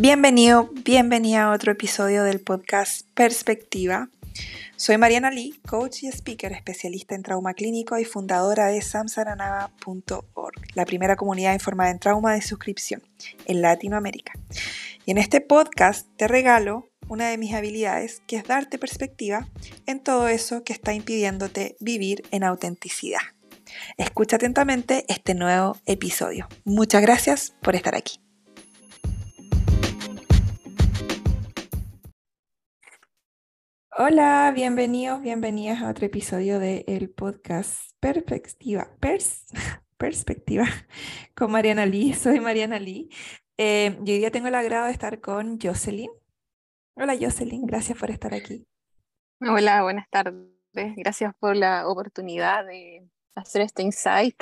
Bienvenido, bienvenida a otro episodio del podcast Perspectiva. Soy Mariana Lee, coach y speaker especialista en trauma clínico y fundadora de samsaranava.org, la primera comunidad informada en trauma de suscripción en Latinoamérica. Y en este podcast te regalo una de mis habilidades, que es darte perspectiva en todo eso que está impidiéndote vivir en autenticidad. Escucha atentamente este nuevo episodio. Muchas gracias por estar aquí. Hola, bienvenidos, bienvenidas a otro episodio del podcast Perspectiva, Perspectiva con Mariana Lee. Soy Mariana Lee. Eh, y hoy día tengo el agrado de estar con Jocelyn. Hola Jocelyn, gracias por estar aquí. Hola, buenas tardes. Gracias por la oportunidad de hacer este insight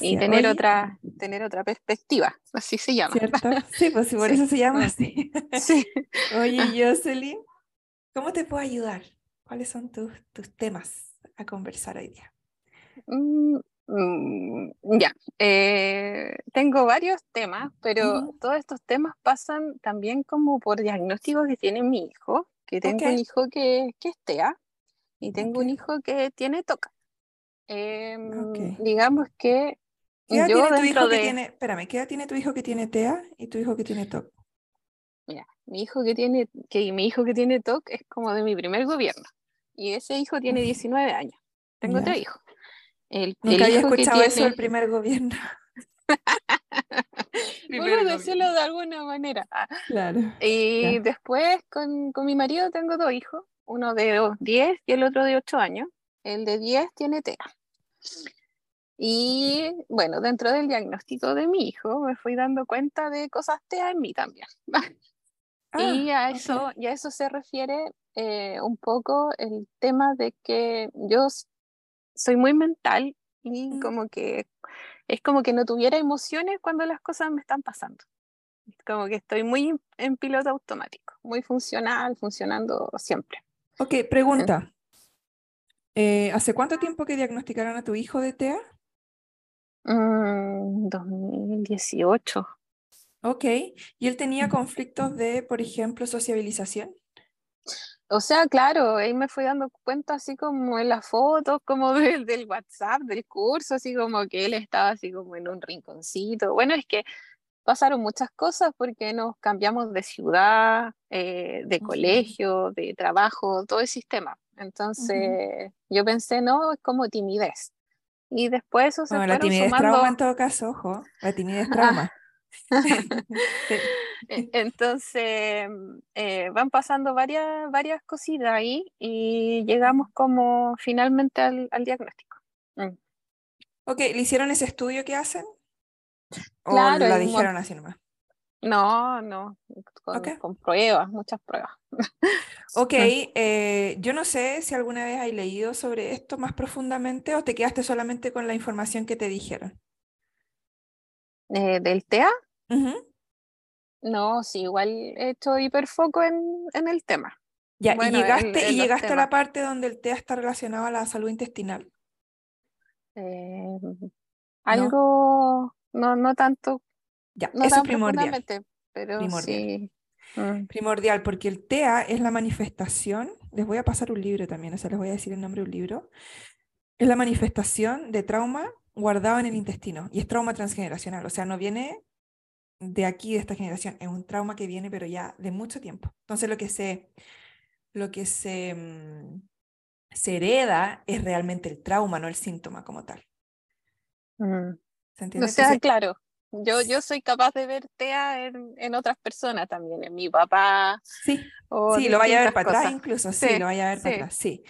y tener otra, tener otra perspectiva, así se llama. ¿Cierto? Sí, pues por eso se llama así. Sí. Oye, Jocelyn, ¿Cómo te puedo ayudar? ¿Cuáles son tus, tus temas a conversar hoy día? Mm, mm, ya, eh, tengo varios temas, pero todos estos temas pasan también como por diagnósticos que tiene mi hijo, que tengo un hijo que, que es TEA y tengo un hijo que tiene TOCA. Em, digamos que ¿Qué edad tiene tu hijo que tiene, espérame, ¿qué edad tiene tu hijo que tiene TEA y tu hijo que tiene TOC? Mira, mi hijo que tiene, que mi hijo que tiene TOC es como de mi primer gobierno. Y ese hijo tiene 19 años. Tengo tres hijos. El, Nunca había escuchado eso del primer gobierno. bueno, decirlo de alguna manera. Claro. Y después con, con, mi marido tengo dos hijos, uno de 10 y el otro de 8 años. El de 10 tiene TEA. Y bueno, dentro del diagnóstico de mi hijo me fui dando cuenta de cosas TEA en mí también. y ah, a eso, y a eso se refiere eh, un poco el tema de que yo soy muy mental y mm. como que es como que no tuviera emociones cuando las cosas me están pasando. Como que estoy muy en piloto automático, muy funcional, funcionando siempre. Ok, pregunta. Eh, ¿Hace cuánto tiempo que diagnosticaron a tu hijo de TEA? 2018. Ok, ¿y él tenía conflictos de, por ejemplo, sociabilización? O sea, claro, ahí me fui dando cuenta así como en las fotos, como del, del WhatsApp, del curso, así como que él estaba así como en un rinconcito. Bueno, es que pasaron muchas cosas porque nos cambiamos de ciudad, eh, de colegio, de trabajo, todo el sistema. Entonces yo pensé, no, es como timidez. Y después eso se bueno, la timidez trauma en todo caso, ojo, la timidez trauma. E, entonces, eh, van pasando varias, varias cositas ahí y llegamos como finalmente al, diagnóstico. Mm. Ok, ¿le hicieron ese estudio que hacen? ¿O claro, la dijeron así nomás? No, no, con, pruebas, muchas pruebas. Ok, eh, yo no sé si alguna vez hay leído sobre esto más profundamente o te quedaste solamente con la información que te dijeron. Eh, ¿Del TEA? No, sí, igual he hecho hiperfoco en, en el tema. Ya, y llegaste, y llegaste a la parte donde el TEA está relacionado a la salud intestinal. Eh, algo, no, no tanto. Ya, eso es primordial. Pero primordial. Mm. Primordial, porque el TEA es la manifestación, les voy a pasar un libro también, o sea, les voy a decir el nombre de un libro, es la manifestación de trauma guardado en el intestino y es trauma transgeneracional, o sea, no viene de aquí, de esta generación, es un trauma que viene, pero ya de mucho tiempo. Entonces, lo que se, lo que se, mm, se hereda es realmente el trauma, no el síntoma como tal. Mm. ¿Se entiende? O sea, claro, yo, yo soy capaz de ver TEA en, en, otras personas también, en mi papá. Sí, sí lo vaya a ver para atrás incluso, sí, lo vaya a ver para atrás, sí.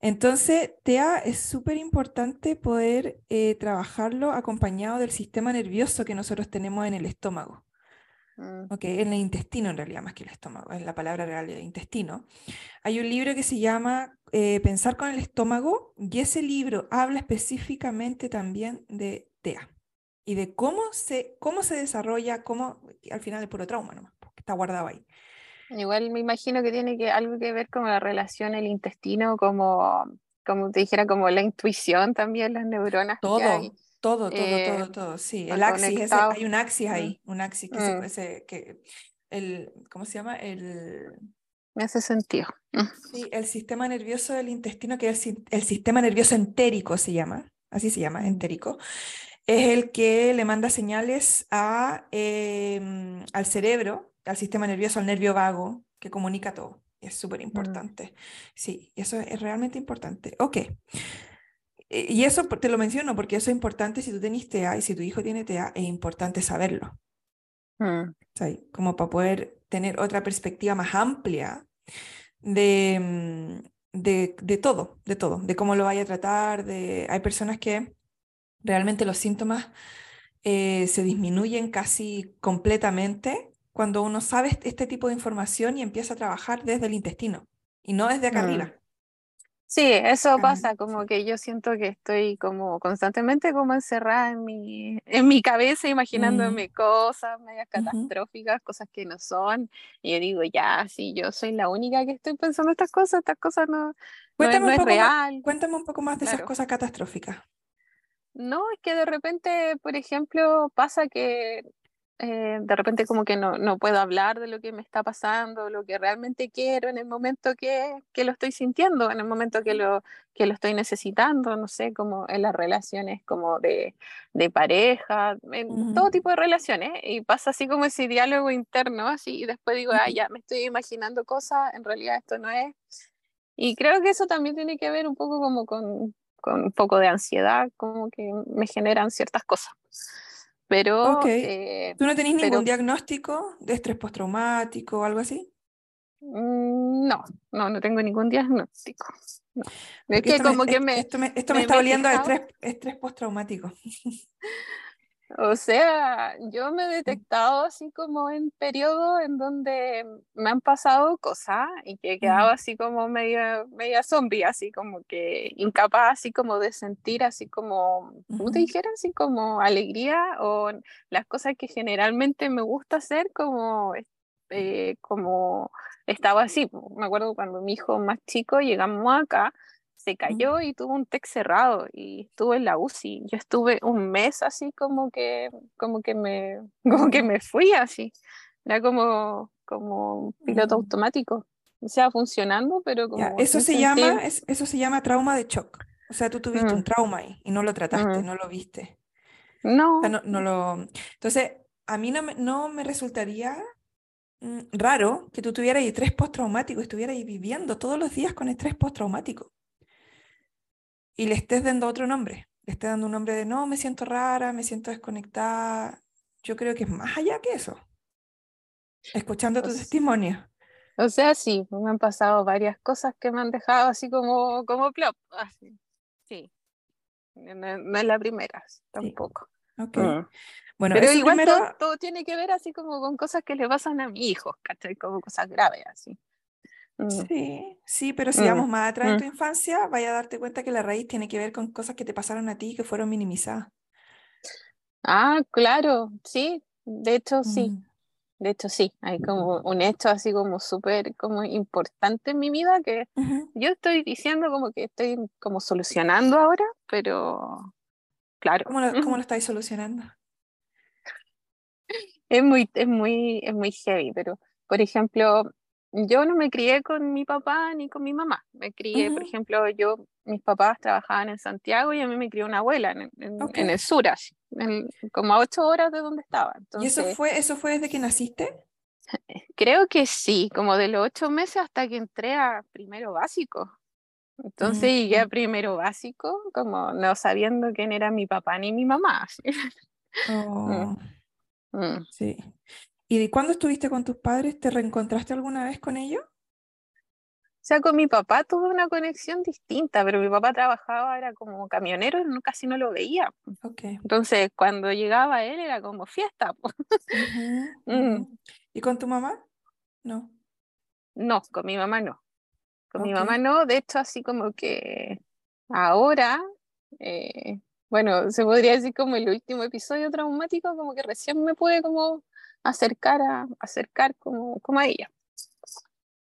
Entonces, TEA es súper importante poder eh, trabajarlo acompañado del sistema nervioso que nosotros tenemos en el estómago. Mm. en el intestino en realidad, más que el estómago, es la palabra real de intestino. Hay un libro que se llama eh, Pensar con el estómago y ese libro habla específicamente también de TEA y de cómo se, cómo se desarrolla, cómo al final es puro trauma nomás, porque está guardado ahí. Igual me imagino que tiene que, algo que ver con la relación el intestino, como, como te dijera, como la intuición también, las neuronas. Todo, todo, todo, todo, eh, todo, sí. El axis, hay un axis ahí, mm. un axis que, se, mm. que el, ¿cómo se llama? El... Me hace sentido. Mm. Sí, el sistema nervioso del intestino, que es el, sistema nervioso entérico se llama, así se llama, entérico, es el que le manda señales a, em, al cerebro, al sistema nervioso, al nervio vago, que comunica todo. Es súper importante. Sí, eso es realmente importante. Ok. Y eso te lo menciono porque eso es importante si tú tenés TEA y si tu hijo tiene TEA, es importante saberlo. Mm. Como para poder tener otra perspectiva más amplia de, mm, de, de, todo, de todo, de cómo lo vaya a tratar. De... Hay personas que realmente los síntomas eh, se disminuyen casi completamente cuando uno sabe este tipo de información y empieza a trabajar desde el intestino y no desde acá arriba. Mm. Sí, eso pasa, como que yo siento que estoy como constantemente como encerrada en mi, en mi cabeza, imaginándome mm. cosas medias catastróficas, cosas que no son, y yo digo, ya, sí, yo soy la única que estoy pensando estas cosas, estas cosas no, cuéntame es, real. cuéntame un poco más de esas cosas catastróficas. No, es que de repente, por ejemplo, pasa que eh, de repente como que no, no, puedo hablar de lo que me está pasando, lo que realmente quiero en el momento que, que, lo estoy sintiendo, en el momento que lo, que lo estoy necesitando, no sé, como en las relaciones como de, de pareja, en todo tipo de relaciones, y pasa así como ese diálogo interno, así, y después digo, ah, ya me estoy imaginando cosas, en realidad esto no es. Y creo que eso también tiene que ver un poco como con, con un poco de ansiedad, como que me generan ciertas cosas. Pero. Eh, ¿Tú no tenés ningún diagnóstico de estrés postraumático o algo así? Mm, no, no, no tengo ningún diagnóstico. Es que como que me. Esto me, esto me, está oliendo a estrés, estrés postraumático. O sea, yo me he detectado así como en periodos en donde me han pasado cosas y que he quedado así como media, media zombie, así como que incapaz así como de sentir así como, ¿cómo te dijeron? Así como alegría o las cosas que generalmente me gusta hacer como, eh, como estaba así. Me acuerdo cuando mi hijo más chico llegamos acá se cayó y tuvo un TEC cerrado y estuve en la UCI. Yo estuve un mes así como que, como que, me, como que me fui así. Era como, como piloto automático. O sea, funcionando, pero como... eso, se llama, eso se llama trauma de shock. O sea, tú tuviste un trauma ahí y no lo trataste, no lo viste. No. no, lo... Entonces, a mí no me, no me resultaría mm, raro que tú tuvieras estrés postraumático, estuvieras viviendo todos los días con estrés postraumático y le estés dando otro nombre, le estés dando un nombre de no, me siento rara, me siento desconectada, yo creo que es más allá que eso. Escuchando tu testimonio. O sea, sí, me han pasado varias cosas que me han dejado así como, como plop. Así. Sí. No, es la primera, tampoco. Mm. Bueno, Pero igual todo, todo, tiene que ver así como con cosas que le pasan a mi hijo, ¿cachai? Como cosas graves así. Mm. Sí, sí, pero si vamos mm, más atrás en tu mm. infancia, vaya a darte cuenta que la raíz tiene que ver con cosas que te pasaron a ti y que fueron minimizadas. Ah, claro, sí, de hecho sí, de hecho sí, hay como un hecho así como súper como importante en mi vida que yo estoy diciendo como que estoy como solucionando ahora, pero claro. ¿Cómo lo, cómo lo estáis solucionando? Es muy, es muy, es muy heavy, pero por ejemplo, yo no me crié con mi papá ni con mi mamá. Me crié, por ejemplo, yo, mis papás trabajaban en Santiago y a mí me crió una abuela en, en, el sur, como a ocho horas de donde estaba. ¿Y eso fue, eso fue desde que naciste? Creo que sí, como de los ocho meses hasta que entré a primero básico. Entonces llegué a primero básico, como no sabiendo quién era mi papá ni mi mamá. Oh. Mm. Mm. Sí. ¿Y cuándo estuviste con tus padres? ¿Te reencontraste alguna vez con ellos? O sea, con mi papá tuve una conexión distinta, pero mi papá trabajaba, era como camionero, casi no lo veía. Okay. Entonces, cuando llegaba él era como fiesta. Mm. ¿Y con tu mamá? No. No, con mi mamá no. Con mi mamá no, de hecho, así como que ahora, eh, bueno, se podría decir como el último episodio traumático, como que recién me pude como acercar a, acercar como, como a ella.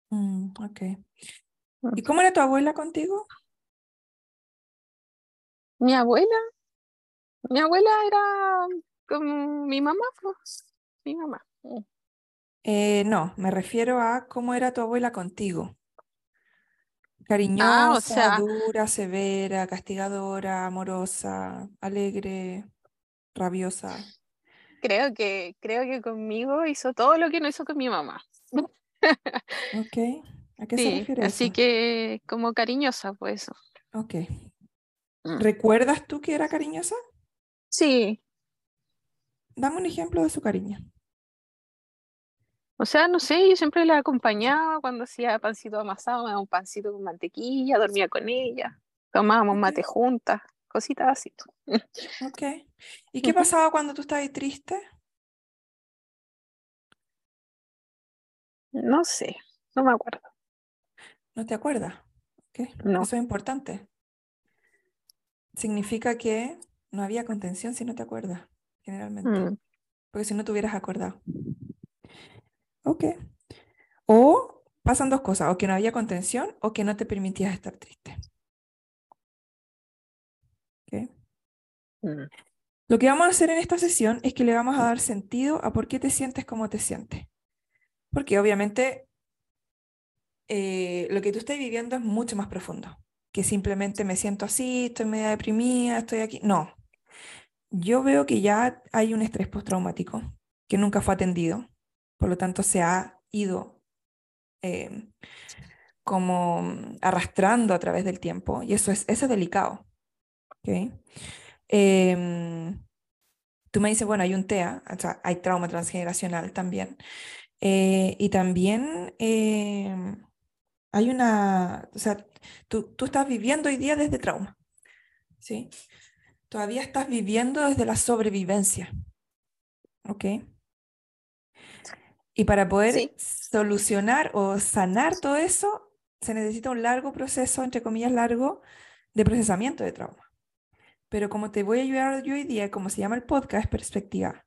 Mm, ok. Mm. ¿Y cómo era tu abuela contigo? Mi abuela, mi abuela era como mi mamá, mi mamá. Eh, no, me refiero a cómo era tu abuela contigo. Cariñosa, dura, severa, castigadora, amorosa, alegre, rabiosa. Creo que, creo que conmigo hizo todo lo que no hizo con mi mamá. Ok, ¿a qué se refiere así que como cariñosa, pues eso. Ok. Mm. ¿Recuerdas tú que era cariñosa? Sí. Dame un ejemplo de su cariño. O sea, no sé, yo siempre la acompañaba cuando hacía pancito amasado, me daba un pancito con mantequilla, dormía con ella, tomábamos mate juntas, cositas así. Ok. ¿Y qué pasaba cuando tú estabas triste? No sé, no me acuerdo. ¿No te acuerdas? Okay. No. Eso es importante. Significa que no había contención si no te acuerdas, generalmente. Mm. Porque si no te hubieras acordado. Ok. O pasan dos cosas, o que no había contención o que no te permitías estar triste. Okay. Mm. Lo que vamos a hacer en esta sesión es que le vamos a dar sentido a por qué te sientes como te sientes. Porque obviamente eh, lo que tú estás viviendo es mucho más profundo que simplemente me siento así, estoy media deprimida, estoy aquí. No. Yo veo que ya hay un estrés postraumático que nunca fue atendido, por lo tanto, se ha ido eh, como arrastrando a través del tiempo y eso es, eso es delicado. ¿Okay? Em, tú me dices, bueno, hay un TEA, o sea, hay trauma transgeneracional también. Eh, y también em, hay una, o sea, tú, tú estás viviendo hoy día desde trauma, ¿sí? Todavía estás viviendo desde la sobrevivencia, ¿ok? Y para poder solucionar o sanar todo eso, se necesita un largo proceso, entre comillas largo, de procesamiento de trauma. Pero como te voy a ayudar yo hoy día, como se llama el podcast, perspectiva,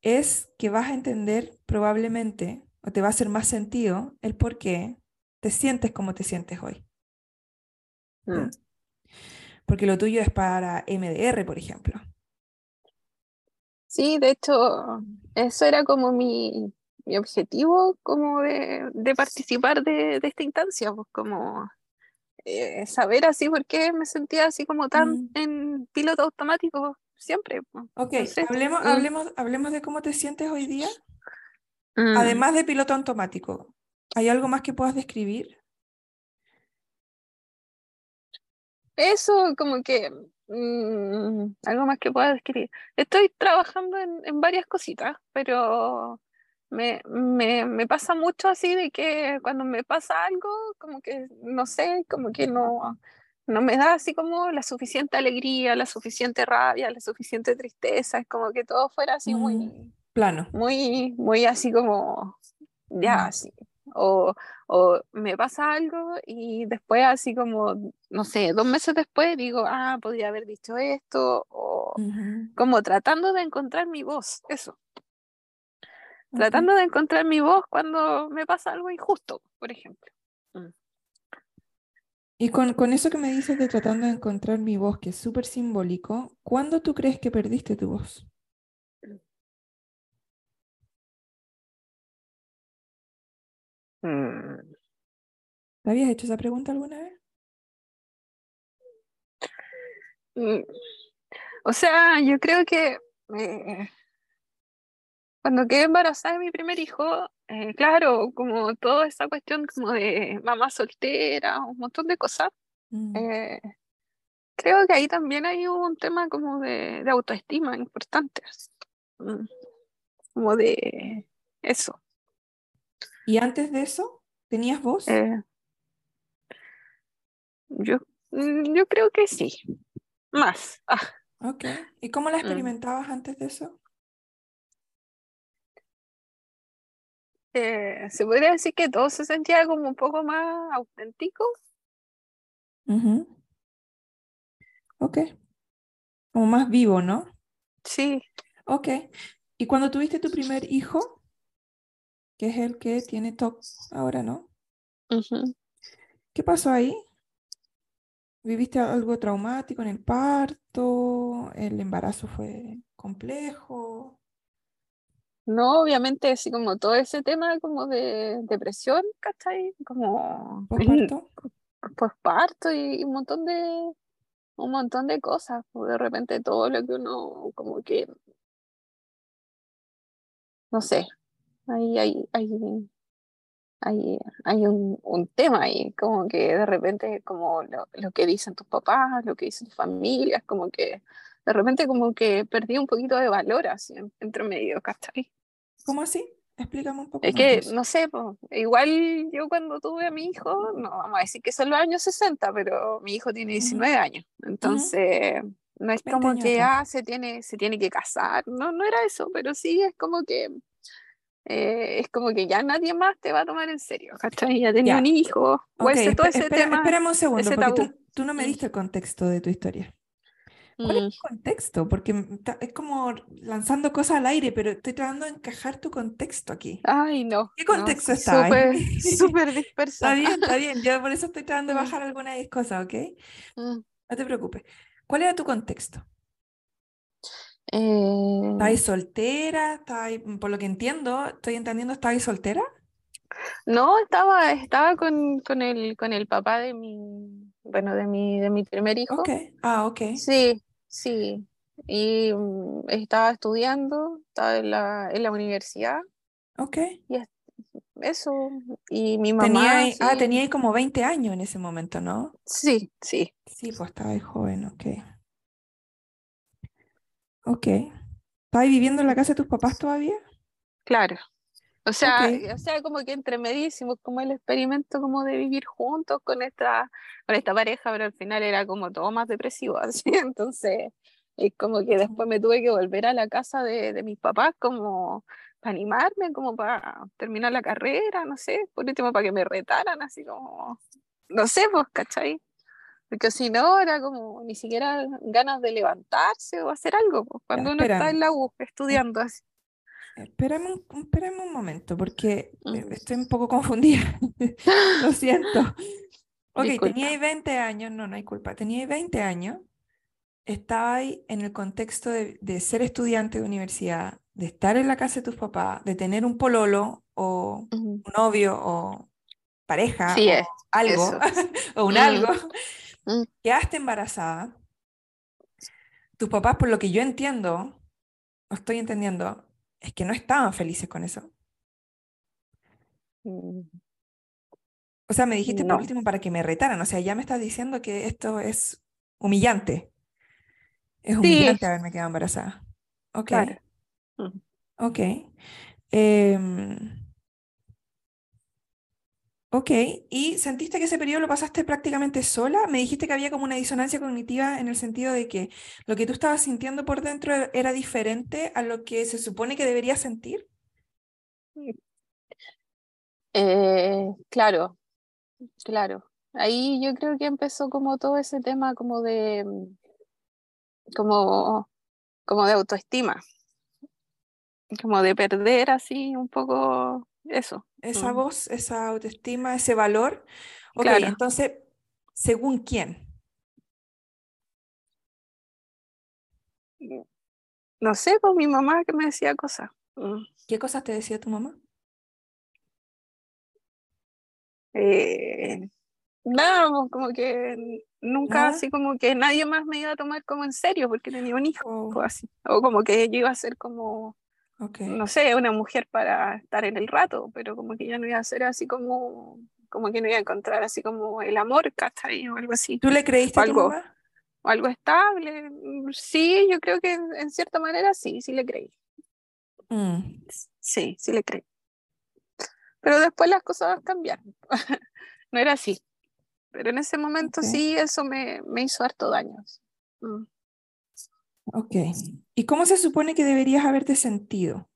es que vas a entender probablemente, o te va a hacer más sentido, el por qué te sientes como te sientes hoy. Mm. Porque lo tuyo es para MDR, por ejemplo. Sí, de hecho, eso era como mi, mi objetivo como de, de participar de, de, esta instancia, pues como eh, saber así por qué me sentía así como tan mm. en piloto automático siempre. Ok, hablemos, mm. hablemos, hablemos de cómo te sientes hoy día. Mm. Además de piloto automático, ¿hay algo más que puedas describir? Eso como que algo más que pueda describir. Estoy trabajando en, en varias cositas, pero me, me, me, pasa mucho así de que cuando me pasa algo, como que, no sé, como que no, no me da así como la suficiente alegría, la suficiente rabia, la suficiente tristeza, es como que todo fuera así muy mm, plano. Muy, muy así como, ya, mm. así. O, o me pasa algo y después así como, no sé, dos meses después digo, ah, podría haber dicho esto, o como tratando de encontrar mi voz, eso tratando de encontrar mi voz cuando me pasa algo injusto, por ejemplo. Mm. Y con, con, eso que me dices de tratando de encontrar mi voz, que es súper simbólico, ¿cuándo tú crees que perdiste tu voz? Mm. ¿Te habías hecho esa pregunta alguna vez? Mm. O sea, yo creo que eh, cuando quedé embarazada de mi primer hijo, eh, claro, como toda esa cuestión como de mamá soltera, un montón de cosas, mm. eh, creo que ahí también hay un tema como de, autoestima importante, mm, como de eso. ¿Y antes de eso, tenías voz? Eh, yo, mm, yo creo que sí, más. Ah. Ok, ¿y cómo la experimentabas antes de eso? Eh, se podría decir que todo se sentía como un poco más auténtico. Ok. Como más vivo, ¿no? Sí. Ok. ¿Y cuando tuviste tu primer hijo, que es el que tiene TOC ahora, ¿no? ¿Qué pasó ahí? ¿Viviste algo traumático en el parto? ¿El embarazo fue complejo? No, obviamente, así como todo ese tema como de depresión, ¿cachai? Como posparto y un montón de un montón de cosas, de repente todo lo que uno como que no sé, ahí hay, hay, hay, hay un, un, tema ahí, como que de repente como lo, lo, que dicen tus papás, lo que dicen tus familias, como que de repente como que perdí un poquito de valor así entre medio, ¿cachai? ¿Cómo así? Explícame un poco. Es que, no sé, igual yo cuando tuve a mi hijo, no vamos a decir que son los años 60, pero mi hijo tiene 19 años. Entonces, no es como que ah, se, tiene, se tiene que casar, no, no era eso, pero sí es como que eh, es como que ya nadie más te va a tomar en serio, ¿cachai? Ya tenía un hijo, o ese, todo ese tema. Espérame un segundo, porque tú, no me diste el contexto de tu historia. ¿Cuál es el mm. contexto? Porque es como lanzando cosas al aire, pero estoy tratando de encajar tu contexto aquí. Ay, no. ¿Qué contexto está? Súper, súper disperso. está bien, está bien. Yo por eso estoy tratando de mm. bajar algunas cosas, ¿ok? Mm. No te preocupes. ¿Cuál era tu contexto? Eh... ¿Estabas soltera? ¿Estabas, por lo que entiendo, estoy entendiendo, ¿estabas soltera? No, estaba, estaba con, con, el, con el papá de mi, bueno, de mi, de mi primer hijo. Okay. Ah, ok. Sí, sí. Y mm, estaba estudiando, estaba en la, en la universidad. Ok. Y eso. Y mi mamá. Tenía, Ah, tenía como 20 años en ese momento, ¿no? Sí, sí. Sí, pues estaba joven, ok. Ok. ¿Estabas viviendo en la casa de tus papás todavía? Claro. O sea, o sea, como que entre medísimos, como el experimento como de vivir juntos con esta, con esta pareja, pero al final era como todo más depresivo, así. Entonces, es como que después me tuve que volver a la casa de, de mis papás como para animarme, como para terminar la carrera, no sé, por último para que me retaran, así como, no sé, pues, ¿cachai? Porque si no, era como ni siquiera ganas de levantarse o hacer algo, pues, cuando uno está en la U estudiando así. Espérame un, un momento, porque eh, estoy un poco confundida. Lo siento. Ok, teníais 20 años, no, no hay culpa. Teníais 20 años, estabais en el contexto de, ser estudiante de universidad, de estar en la casa de tus papás, de tener un pololo o un novio o pareja o algo, o un algo. Mm. Quedaste embarazada. Tus papás, por lo que yo entiendo, o estoy entendiendo, es que no estaban felices con eso. Mm. O sea, me dijiste por último para que me retaran, o sea, ya me estás diciendo que esto es humillante. Es humillante haberme quedado embarazada. Ok. Mm. Ok. Em, ok, ¿y sentiste que ese periodo lo pasaste prácticamente sola? Me dijiste que había como una disonancia cognitiva en el sentido de que lo que tú estabas sintiendo por dentro era diferente a lo que se supone que deberías sentir. Eh, claro, claro. Ahí yo creo que empezó como todo ese tema como de, como, como de autoestima, como de perder así un poco eso. Esa mm. voz, esa autoestima, ese valor. Ok, entonces, ¿según quién? No sé, pues mi mamá que me decía cosas. Mm. ¿Qué cosas te decía tu mamá? Eh, nada, pues, como que nunca así como que nadie más me iba a tomar como en serio porque tenía un hijo o oh. así. O como que yo iba a ser como no sé, una mujer para estar en el rato, pero como que ya no iba a ser así como, como que no iba a encontrar así como el amor, ¿cachai? O algo así. ¿Tú le creíste algo, a tu O algo estable. Mm, sí, yo creo que en cierta manera sí, sí le creí. Mm. Sí, sí le creí. Pero después las cosas cambiaron. no era así. Pero en ese momento sí, eso me, me hizo harto daño. Mm. Ok. ¿Y cómo se supone que deberías haberte sentido?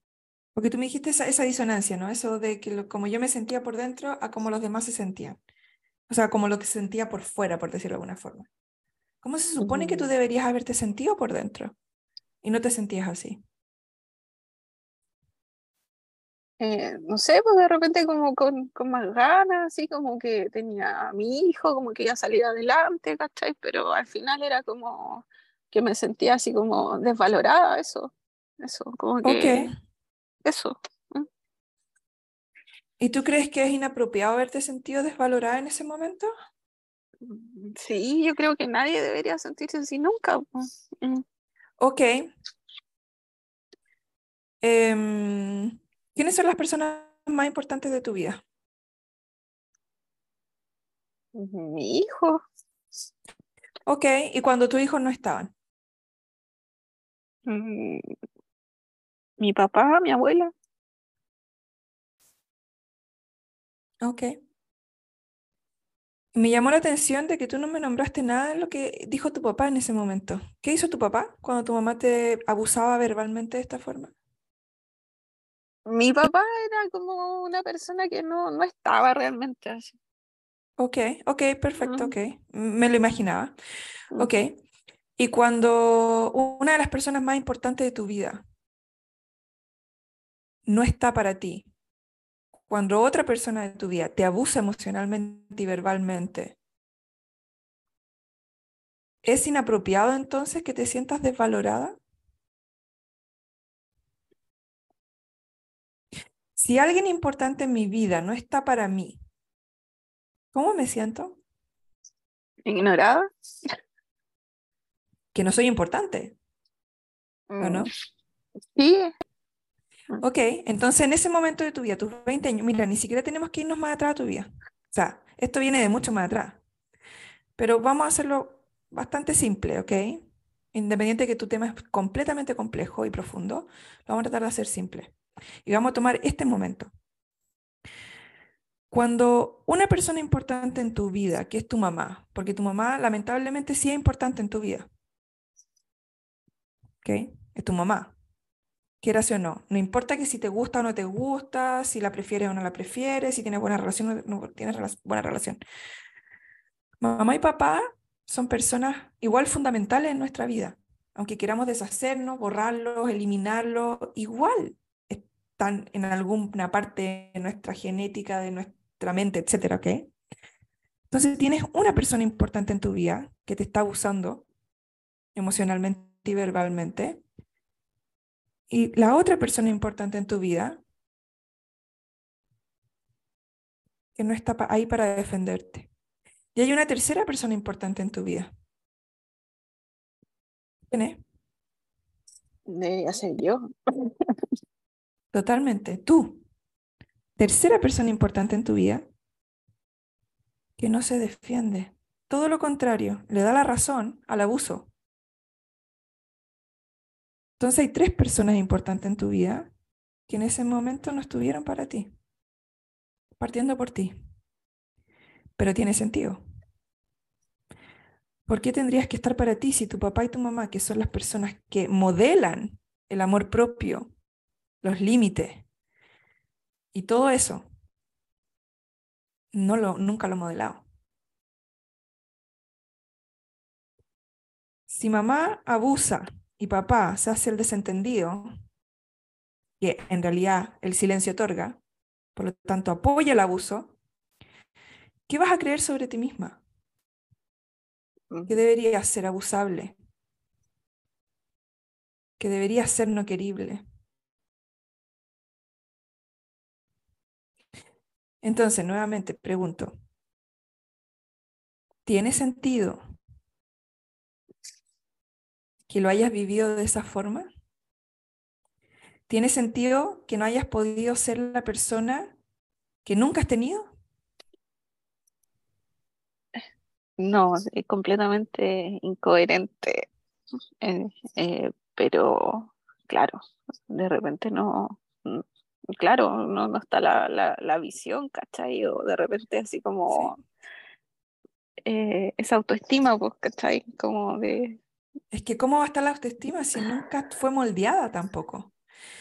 Porque tú me dijiste esa, esa disonancia, ¿no? Eso de que como yo me sentía por dentro a como los demás se sentían. O sea, como lo que sentía por fuera, por decirlo de alguna forma. ¿Cómo se supone que tú deberías haberte sentido por dentro? Y no te sentías así. Eh, no sé, pues de repente como con, con, más ganas, así como que tenía a mi hijo, como que ya salía adelante, ¿cachai? Pero al final era como, que me sentía así como desvalorada, eso, eso, como que... eso. ¿Y tú crees que es inapropiado haberte sentido desvalorada en ese momento? Mm, sí, yo creo que nadie debería sentirse así nunca. Mm. Ok. Em, ¿Quiénes son las personas más importantes de tu vida? Mi hijo. Ok, ¿y cuando tus hijos no estaban? Mm, mi papá, mi abuela. Ok. Me llamó la atención de que tú no me nombraste nada de lo que dijo tu papá en ese momento. ¿Qué hizo tu papá cuando tu mamá te abusaba verbalmente de esta forma? Mi papá era como una persona que no, no estaba realmente así. Ok, ok, perfecto, ok. Me lo imaginaba. Ok. Y cuando una de las personas más importantes de tu vida no está para ti, cuando otra persona de tu vida te abusa emocionalmente y verbalmente, ¿es inapropiado entonces que te sientas desvalorada? Si alguien importante en mi vida no está para mí, ¿cómo me siento? ¿Ignorada? Que no soy importante. ¿O no? Mm, sí, Ok, entonces en ese momento de tu vida, tus 20 años, mira, ni siquiera tenemos que irnos más atrás a tu vida. O sea, esto viene de mucho más atrás. Pero vamos a hacerlo bastante simple, ¿ok? Independiente de que tu tema es completamente complejo y profundo, lo vamos a tratar de hacer simple. Y vamos a tomar este momento. Cuando una persona importante en tu vida, que es tu mamá, porque tu mamá lamentablemente sí es importante en tu vida, Es tu mamá, quieras o no. No importa que si te gusta o no te gusta, si la prefieres o no la prefieres, si tienes buena relación o no tienes buena relación. Mamá y papá son personas igual fundamentales en nuestra vida. Aunque queramos deshacernos, borrarlos, eliminarlos, igual están en alguna parte de nuestra genética, de nuestra mente, etcétera, ¿ok? Entonces tienes una persona importante en tu vida que te está abusando emocionalmente y verbalmente, y la otra persona importante en tu vida que no está ahí para defenderte. Y hay una tercera persona importante en tu vida. ¿Quién es? Debería ser yo. Totalmente, tú. Tercera persona importante en tu vida que no se defiende. Todo lo contrario, le da la razón al abuso. Entonces hay tres personas importantes en tu vida que en ese momento no estuvieron para ti, partiendo por ti. Pero tiene sentido. ¿Por qué tendrías que estar para ti si tu papá y tu mamá, que son las personas que modelan el amor propio, los límites y todo eso, no lo, nunca lo han modelado? Si mamá abusa y papá se hace el desentendido, que en realidad el silencio otorga, por lo tanto apoya el abuso, ¿qué vas a creer sobre ti misma? Mm. Que deberías ser abusable, que deberías ser no querible. Entonces, nuevamente pregunto, ¿tiene sentido que lo hayas vivido de esa forma? ¿Tiene sentido que no hayas podido ser la persona que nunca has tenido? No, es completamente incoherente. Eh, eh, pero claro, de repente no, mm, claro, no, no está la, la, visión, ¿cachai? O de repente así como eh, esa autoestima, pues, ¿cachai? Como de, es que ¿cómo va a estar la autoestima si nunca fue moldeada tampoco?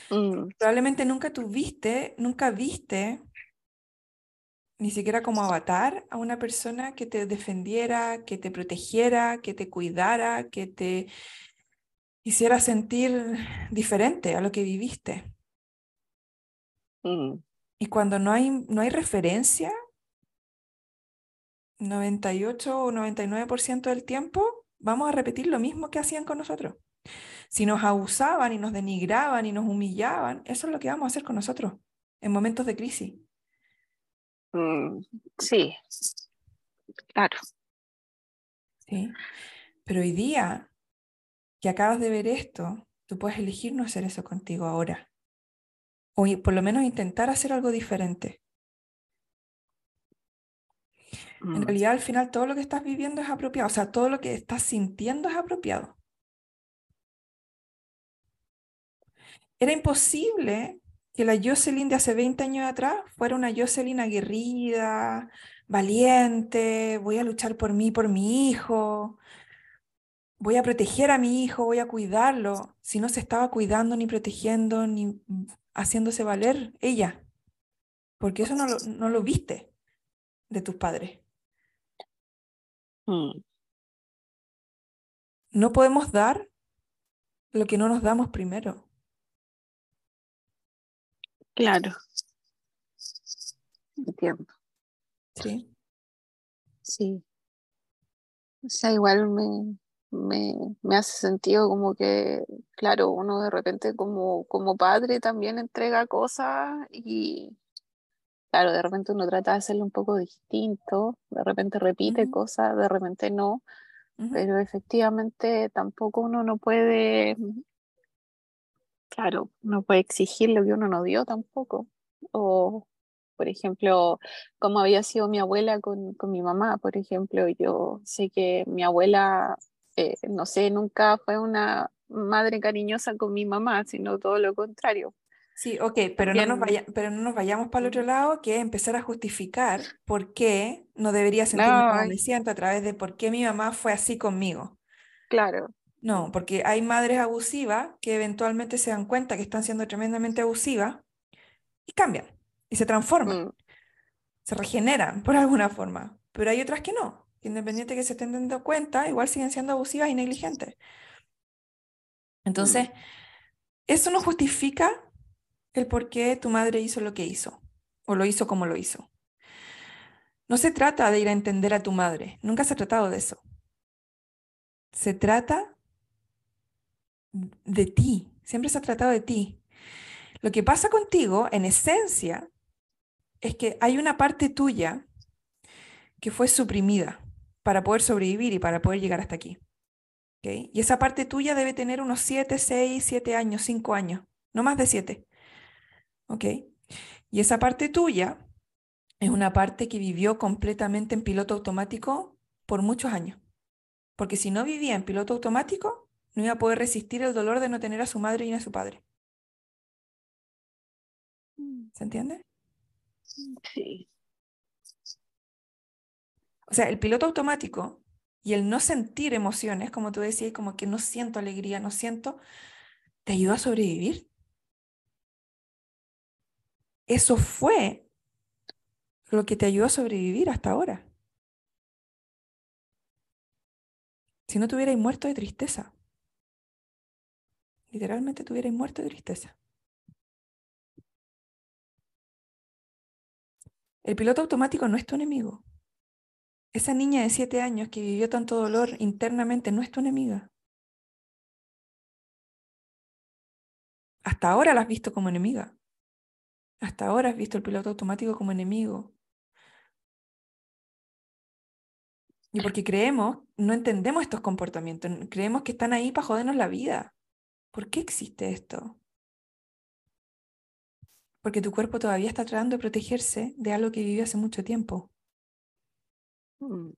Mm. Probablemente nunca tuviste, nunca viste, ni siquiera como avatar, a una persona que te defendiera, que te protegiera, que te cuidara, que te hiciera sentir diferente a lo que viviste. Mm. Y cuando no hay, no hay referencia, 98 o 99% del tiempo, vamos a repetir lo mismo que hacían con nosotros. Si nos abusaban y nos denigraban y nos humillaban, eso es lo que vamos a hacer con nosotros en momentos de crisis. Mm, sí, claro. Sí. Pero hoy día que acabas de ver esto, tú puedes elegir no hacer eso contigo ahora. O por lo menos intentar hacer algo diferente. En mm. realidad, al final, todo lo que estás viviendo es apropiado. O sea, todo lo que estás sintiendo es apropiado. Era imposible que la Jocelyn de hace 20 años atrás fuera una Jocelyn aguerrida, valiente, voy a luchar por mí, por mi hijo, voy a proteger a mi hijo, voy a cuidarlo, si no se estaba cuidando, ni protegiendo, ni haciéndose valer ella, porque eso no lo, no lo viste de tus padres. Mm. No podemos dar lo que no nos damos primero. Claro. Entiendo. Sí. Sí. O sea, igual me, me, me, hace sentido como que, claro, uno de repente como, como padre también entrega cosas y, claro, de repente uno trata de hacerlo un poco distinto, de repente repite cosas, de repente no, pero efectivamente tampoco uno no puede Claro, no puede exigir lo que uno no dio tampoco. O, por ejemplo, como había sido mi abuela con, con mi mamá, por ejemplo, yo sé que mi abuela, eh, no sé, nunca fue una madre cariñosa con mi mamá, sino todo lo contrario. Sí, ok, pero, no nos, vaya, pero no nos vayamos para el otro lado, que es empezar a justificar por qué no debería sentirme como me siento a través de por qué mi mamá fue así conmigo. Claro, no, porque hay madres abusivas que eventualmente se dan cuenta que están siendo tremendamente abusivas y cambian y se transforman, mm. se regeneran por alguna forma. Pero hay otras que no, que independiente que se estén dando cuenta, igual siguen siendo abusivas y negligentes. Entonces, mm. eso no justifica el por qué tu madre hizo lo que hizo o lo hizo como lo hizo. No se trata de ir a entender a tu madre, nunca se ha tratado de eso. Se trata de ti, siempre se ha tratado de ti. Lo que pasa contigo, en esencia, es que hay una parte tuya que fue suprimida para poder sobrevivir y para poder llegar hasta aquí. Y esa parte tuya debe tener unos 7, 6, 7 años, 5 años, no más de 7. Y esa parte tuya es una parte que vivió completamente en piloto automático por muchos años. Porque si no vivía en piloto automático, no iba a poder resistir el dolor de no tener a su madre y a su padre. Mm. ¿Se entiende? Sí. O sea, el piloto automático y el no sentir emociones, como tú decías, como que no siento alegría, no siento, te ayuda a sobrevivir. Eso fue lo que te ayudó a sobrevivir hasta ahora. Si no te muerto de tristeza literalmente tuvierais muerto de tristeza. El piloto automático no es tu enemigo. Esa niña de siete años que vivió tanto dolor internamente no es tu enemiga. Hasta ahora la has visto como enemiga. Hasta ahora has visto el piloto automático como enemigo. Y porque creemos, no entendemos estos comportamientos, creemos que están ahí para jodernos la vida. ¿Por qué existe esto? Porque tu cuerpo todavía está tratando de protegerse de algo que vivió hace mucho tiempo. Mm.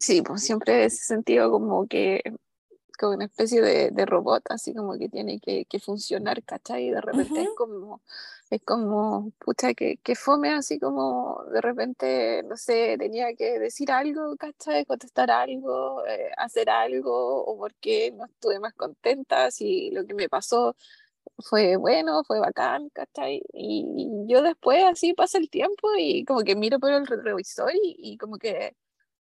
Sí, pues siempre ese sentido como que como una especie de, de, robot, así como que tiene que, que funcionar, ¿cachai? Y de repente es como, es como, pucha, que, que fome, así como de repente, no sé, tenía que decir algo, ¿cachai? Contestar algo, eh, hacer algo, o porque no estuve más contenta, si lo que me pasó fue bueno, fue bacán, ¿cachai? Y yo después así pasa el tiempo y como que miro por el retrovisor y, y como que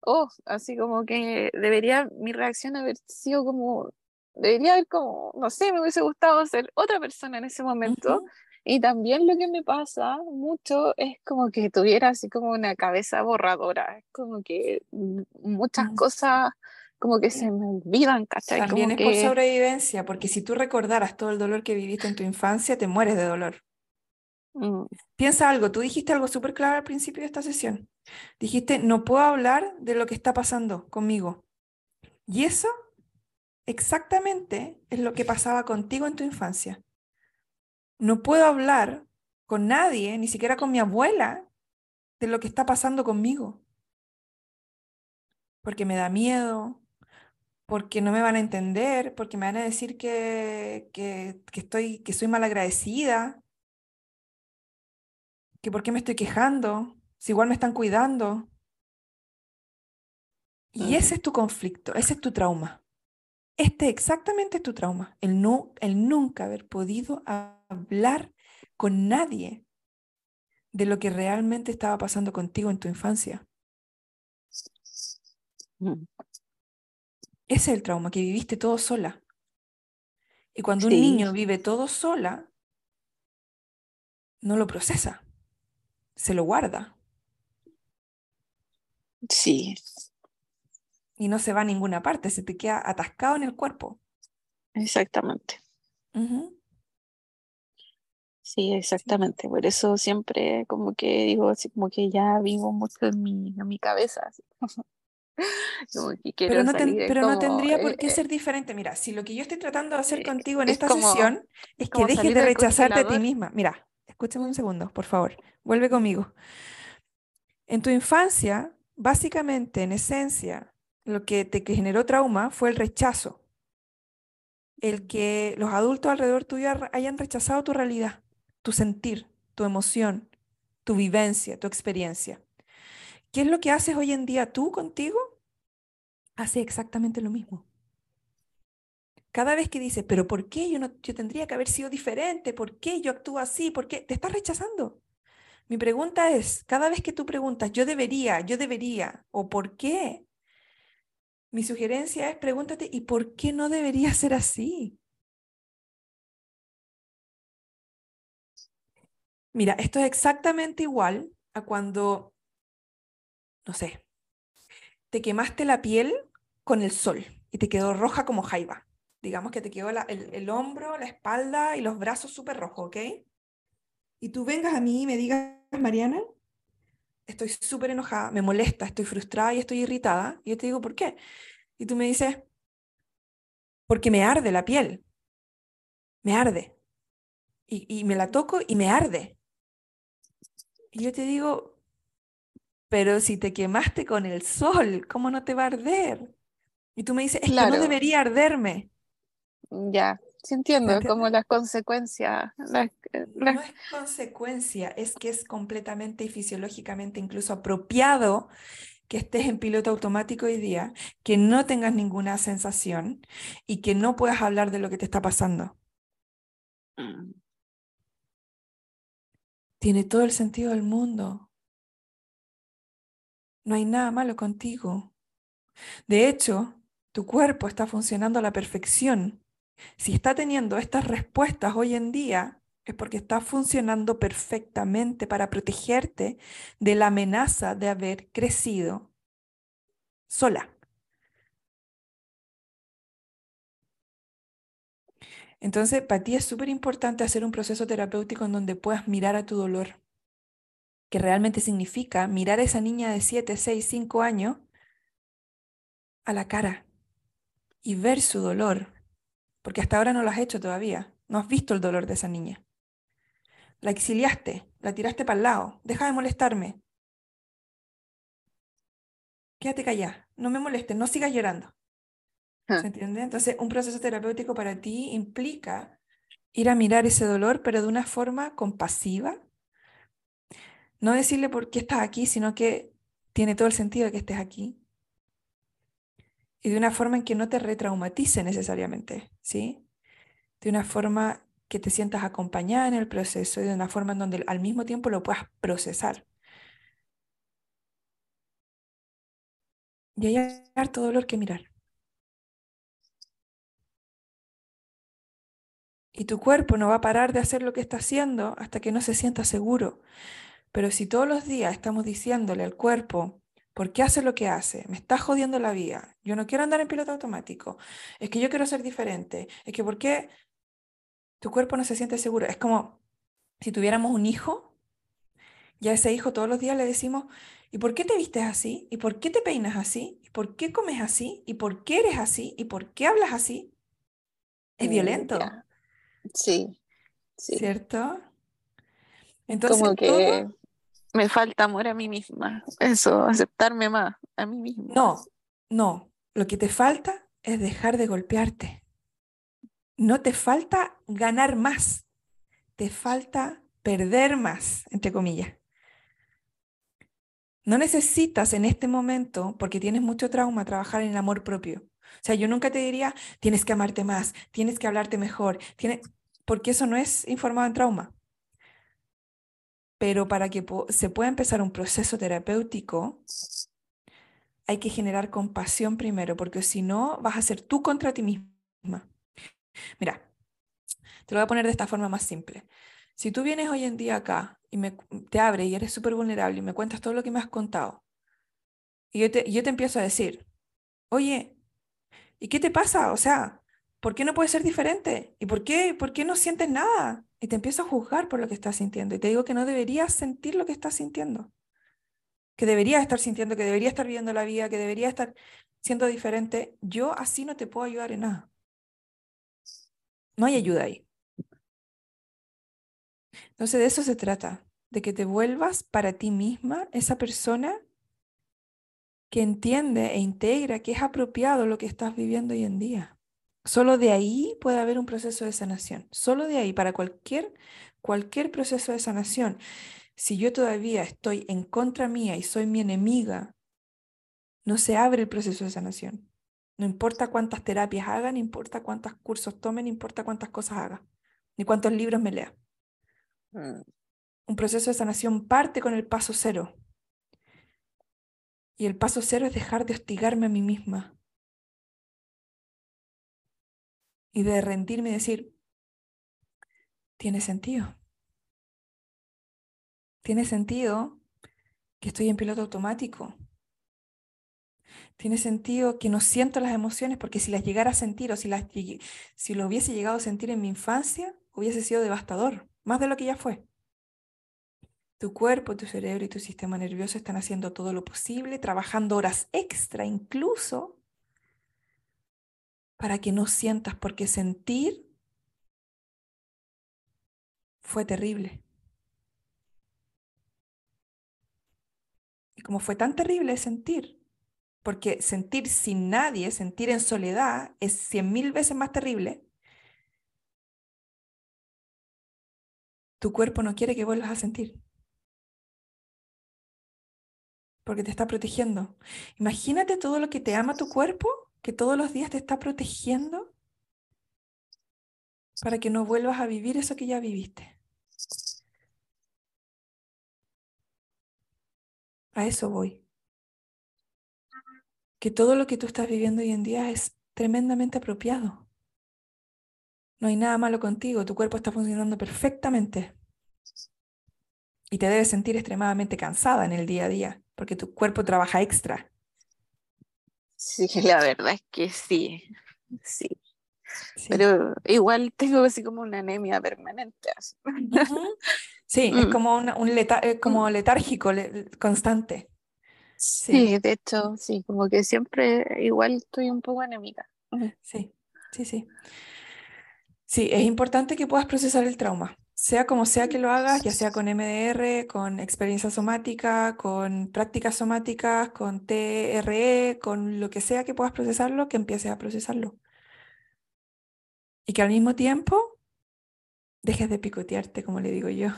oh, así como que debería mi reacción haber sido como, debería haber como, no sé, me hubiese gustado ser otra persona en ese momento. Y también lo que me pasa mucho es como que tuviera así como una cabeza borradora, es como que muchas cosas como que se me olvidan, ¿cachai? También es por sobrevivencia, porque si tú recordaras todo el dolor que viviste en tu infancia, te mueres de dolor. Mm. Piensa algo, tú dijiste algo súper claro al principio de esta sesión. Dijiste, no puedo hablar de lo que está pasando conmigo. Y eso exactamente es lo que pasaba contigo en tu infancia. No puedo hablar con nadie, ni siquiera con mi abuela, de lo que está pasando conmigo. Porque me da miedo, porque no me van a entender, porque me van a decir que, que, estoy, que soy malagradecida, que por qué me estoy quejando, si igual me están cuidando. Y ese es tu conflicto, ese es tu trauma. Este exactamente es tu trauma, el, no, el nunca haber podido hablar con nadie de lo que realmente estaba pasando contigo en tu infancia. Mm. Ese es el trauma, que viviste todo sola. Y cuando un niño vive todo sola, no lo procesa, se lo guarda. Sí. Y no se va a ninguna parte, se te queda atascado en el cuerpo. Exactamente. Sí, exactamente. Por eso siempre como que digo, así como que ya vivo mucho en mi, en mi cabeza. pero no, pero no tendría por qué eh, ser diferente. Mira, si lo que yo estoy tratando de hacer eh, contigo en esta sesión es que dejes de rechazarte a ti misma. Mira, escúchame un segundo, por favor. Vuelve conmigo. En tu infancia, básicamente, en esencia, lo que te generó trauma fue el rechazo. El que los adultos alrededor tuyo hayan rechazado tu realidad tu sentir, tu emoción, tu vivencia, tu experiencia. ¿Qué es lo que haces hoy en día tú contigo? Hace exactamente lo mismo. Cada vez que dices, pero ¿por qué yo, no, yo tendría que haber sido diferente? ¿Por qué yo actúo así? ¿Por qué? Te estás rechazando. Mi pregunta es, cada vez que tú preguntas, yo debería, yo debería, o ¿por qué? Mi sugerencia es pregúntate, ¿y por qué no debería ser así? Mira, esto es exactamente igual a cuando, no sé, te quemaste la piel con el sol y te quedó roja como jaiba. Digamos que te quedó el, hombro, la espalda y los brazos súper rojos, ¿ok? Y tú vengas a mí y me digas, Mariana, estoy súper enojada, me molesta, estoy frustrada y estoy irritada. Y yo te digo, ¿por qué? Y tú me dices, porque me arde la piel. Me arde. y me la toco y me arde. Y yo te digo, pero si te quemaste con el sol, ¿cómo no te va a arder? Y tú me dices, es que no debería arderme. Ya, sí entiendo, como las consecuencias. Eh, no es consecuencia, es que es completamente y fisiológicamente incluso apropiado que estés en piloto automático hoy día, que no tengas ninguna sensación y que no puedas hablar de lo que te está pasando. Mm. Tiene todo el sentido del mundo. No hay nada malo contigo. De hecho, tu cuerpo está funcionando a la perfección. Si está teniendo estas respuestas hoy en día, es porque está funcionando perfectamente para protegerte de la amenaza de haber crecido sola. Entonces, para ti es súper importante hacer un proceso terapéutico en donde puedas mirar a tu dolor, que realmente significa mirar a esa niña de 7, 6, 5 años a la cara y ver su dolor, porque hasta ahora no lo has hecho todavía, no has visto el dolor de esa niña. La exiliaste, la tiraste para el lado, deja de molestarme. Quédate callada, no me molestes, no sigas llorando. ¿Se entiende? Entonces, un proceso terapéutico para ti implica ir a mirar ese dolor, pero de una forma compasiva. No decirle por qué estás aquí, sino que tiene todo el sentido de que estés aquí. Y de una forma en que no te retraumatice necesariamente, ¿sí? De una forma que te sientas acompañada en el proceso y de una forma en donde al mismo tiempo lo puedas procesar. Y hay harto dolor que mirar. Y tu cuerpo no va a parar de hacer lo que está haciendo hasta que no se sienta seguro. Pero si todos los días estamos diciéndole al cuerpo, ¿Por qué hace lo que hace? Me está jodiendo la vida. Yo no quiero andar en piloto automático. Es que yo quiero ser diferente. Es que ¿por qué tu cuerpo no se siente seguro? Es como si tuviéramos un hijo y a ese hijo todos los días le decimos, ¿y por qué te vistes así? ¿Y por qué te peinas así? ¿Y por qué comes así? ¿Y por qué eres así? ¿Y por qué hablas así? Es mm, violento. Sí, sí. ¿Cierto? Entonces, como que me falta amor a mí misma. Eso, aceptarme más a mí misma. No, no. Lo que te falta es dejar de golpearte. No te falta ganar más. Te falta perder más, entre comillas. No necesitas en este momento, porque tienes mucho trauma, trabajar en el amor propio. O sea, yo nunca te diría, tienes que amarte más, tienes que hablarte mejor, tiene... porque eso no es informado en trauma. Pero para que se pueda empezar un proceso terapéutico, hay que generar compasión primero, porque si no, vas a ser tú contra ti misma. Mira, te lo voy a poner de esta forma más simple. Si tú vienes hoy en día acá y me, te abres y eres súper vulnerable y me cuentas todo lo que me has contado, y yo te, yo te empiezo a decir, oye, ¿y qué te pasa? O sea, ¿por qué no puedes ser diferente? ¿Y por qué, por qué no sientes nada? Y te empiezo a juzgar por lo que estás sintiendo. Y te digo que no deberías sentir lo que estás sintiendo. Que deberías estar sintiendo, que deberías estar viviendo la vida, que deberías estar siendo diferente. Yo así no te puedo ayudar en nada. No hay ayuda ahí. Entonces de eso se trata, de que te vuelvas para ti misma esa persona que entiende e integra que es apropiado lo que estás viviendo hoy en día. Solo de ahí puede haber un proceso de sanación. Solo de ahí, para cualquier, cualquier proceso de sanación. Si yo todavía estoy en contra mía y soy mi enemiga, no se abre el proceso de sanación. No importa cuántas terapias hagan, no importa cuántos cursos tomen, no importa cuántas cosas haga, ni cuántos libros me lea. Mm. Un proceso de sanación parte con el paso cero. Y el paso cero es dejar de hostigarme a mí misma. Y de rendirme y decir, tiene sentido. Tiene sentido que estoy en piloto automático. Tiene sentido que no siento las emociones porque si las llegara a sentir o si, las, si lo hubiese llegado a sentir en mi infancia, hubiese sido devastador más de lo que ya fue. Tu cuerpo, tu cerebro y tu sistema nervioso están haciendo todo lo posible, trabajando horas extra incluso, para que no sientas, porque sentir fue terrible. Y como fue tan terrible sentir, porque sentir sin nadie, sentir en soledad, es cien mil veces más terrible, tu cuerpo no quiere que vuelvas a sentir. Porque te está protegiendo. Imagínate todo lo que te ama tu cuerpo, que todos los días te está protegiendo para que no vuelvas a vivir eso que ya viviste. A eso voy. Que todo lo que tú estás viviendo hoy en día es tremendamente apropiado. No hay nada malo contigo, tu cuerpo está funcionando perfectamente. Y te debes sentir extremadamente cansada en el día a día, porque tu cuerpo trabaja extra. Sí, la verdad es que sí, sí. Pero igual tengo así como una anemia permanente. Sí, es mm. como, un como mm. letárgico, constante. Sí. de hecho, sí, como que siempre igual estoy un poco anémica. Sí, sí, sí. Sí, es importante que puedas procesar el trauma, sea como sea que lo hagas, ya sea con MDR, con experiencia somática, con prácticas somáticas, con TRE, con lo que sea que puedas procesarlo, que empieces a procesarlo. Y que al mismo tiempo dejes de picotearte, como le digo yo,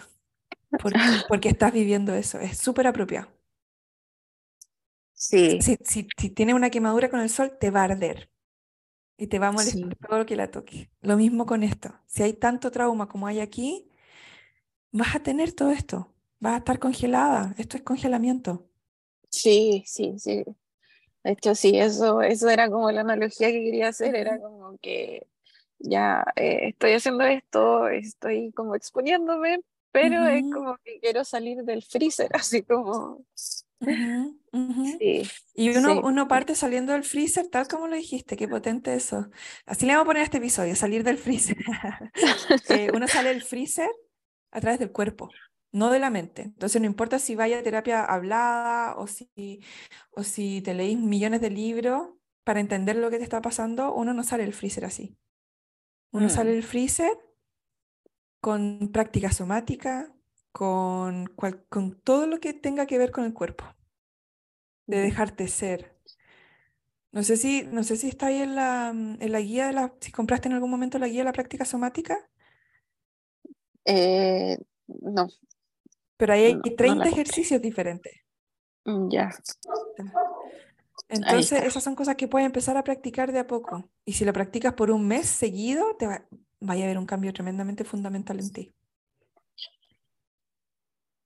porque, porque estás viviendo eso, es súper apropiado. Sí. Si, si, si tienes una quemadura con el sol, te va a arder y te va a molestar todo lo que la toque. Lo mismo con esto. Si hay tanto trauma como hay aquí, vas a tener todo esto. Vas a estar congelada. Esto es congelamiento. Sí, sí, sí. De hecho, sí, eso, eso era como la analogía que quería hacer. Era como que ya eh, estoy haciendo esto, estoy como exponiéndome, pero es como que quiero salir del freezer, así como y uno, uno parte saliendo del freezer, tal como lo dijiste, qué potente eso. Así le vamos a poner este episodio, salir del freezer. uno sale del freezer a través del cuerpo, no de la mente. Entonces no importa si vaya a terapia hablada o si, o si te leís millones de libros para entender lo que te está pasando, uno no sale del freezer así. Uno sale mm. del freezer con práctica somática, con, con todo lo que tenga que ver con el cuerpo, de dejarte ser. No sé si, no sé si está ahí en la, en la guía de la, si compraste en algún momento la guía de la práctica somática. Eh, no. Pero ahí hay 30 ejercicios diferentes. Mm, ya. Entonces, esas son cosas que puedes empezar a practicar de a poco. Y si lo practicas por un mes seguido, te va, vaya a haber un cambio tremendamente fundamental en ti.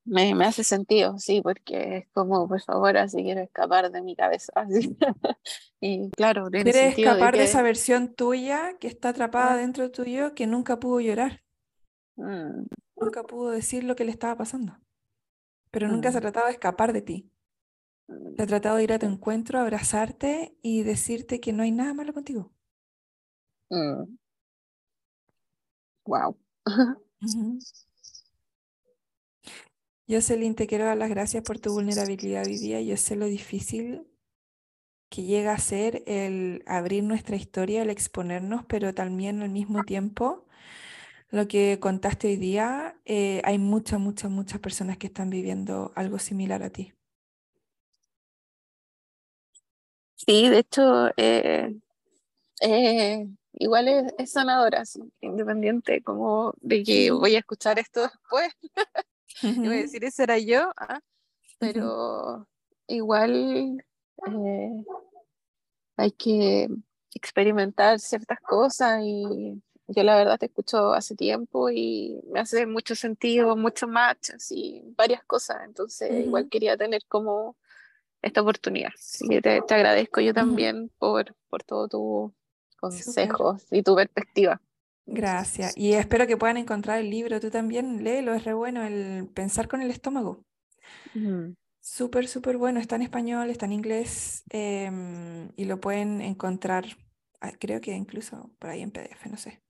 Me, me, hace sentido, sí, porque es como, por favor, así quiero escapar de mi cabeza. y claro, quieres escapar de, esa versión tuya que está atrapada dentro de tuyo que nunca pudo llorar. Mm. Nunca pudo decir lo que le estaba pasando. Pero nunca se ha mm. tratado de escapar de ti. Se ha mm. tratado de ir a tu encuentro, abrazarte y decirte que no hay nada malo contigo. Wow. Jocelyn, te quiero dar las gracias por tu vulnerabilidad hoy día. Yo sé lo difícil que llega a ser el abrir nuestra historia, el exponernos, pero también al mismo tiempo lo que contaste hoy día, eh, hay muchas, muchas, muchas personas que están viviendo algo similar a ti. Sí, de hecho, eh, eh, igual es, sanadora, independiente como de que voy a escuchar esto después. y voy a decir, ese era yo, ah, pero igual hay que experimentar ciertas cosas y yo la verdad te escucho hace tiempo y me hace mucho sentido, mucho match, y varias cosas. Entonces, igual quería tener como esta oportunidad. Así que te, te agradezco yo también por, por todo tu consejos y tu perspectiva. Gracias. Y espero que puedan encontrar el libro. Tú también léelo, es re bueno el pensar con el estómago. Súper, súper bueno. Está en español, está en inglés em, y lo pueden encontrar Ah, creo que incluso por ahí en PDF, no sé.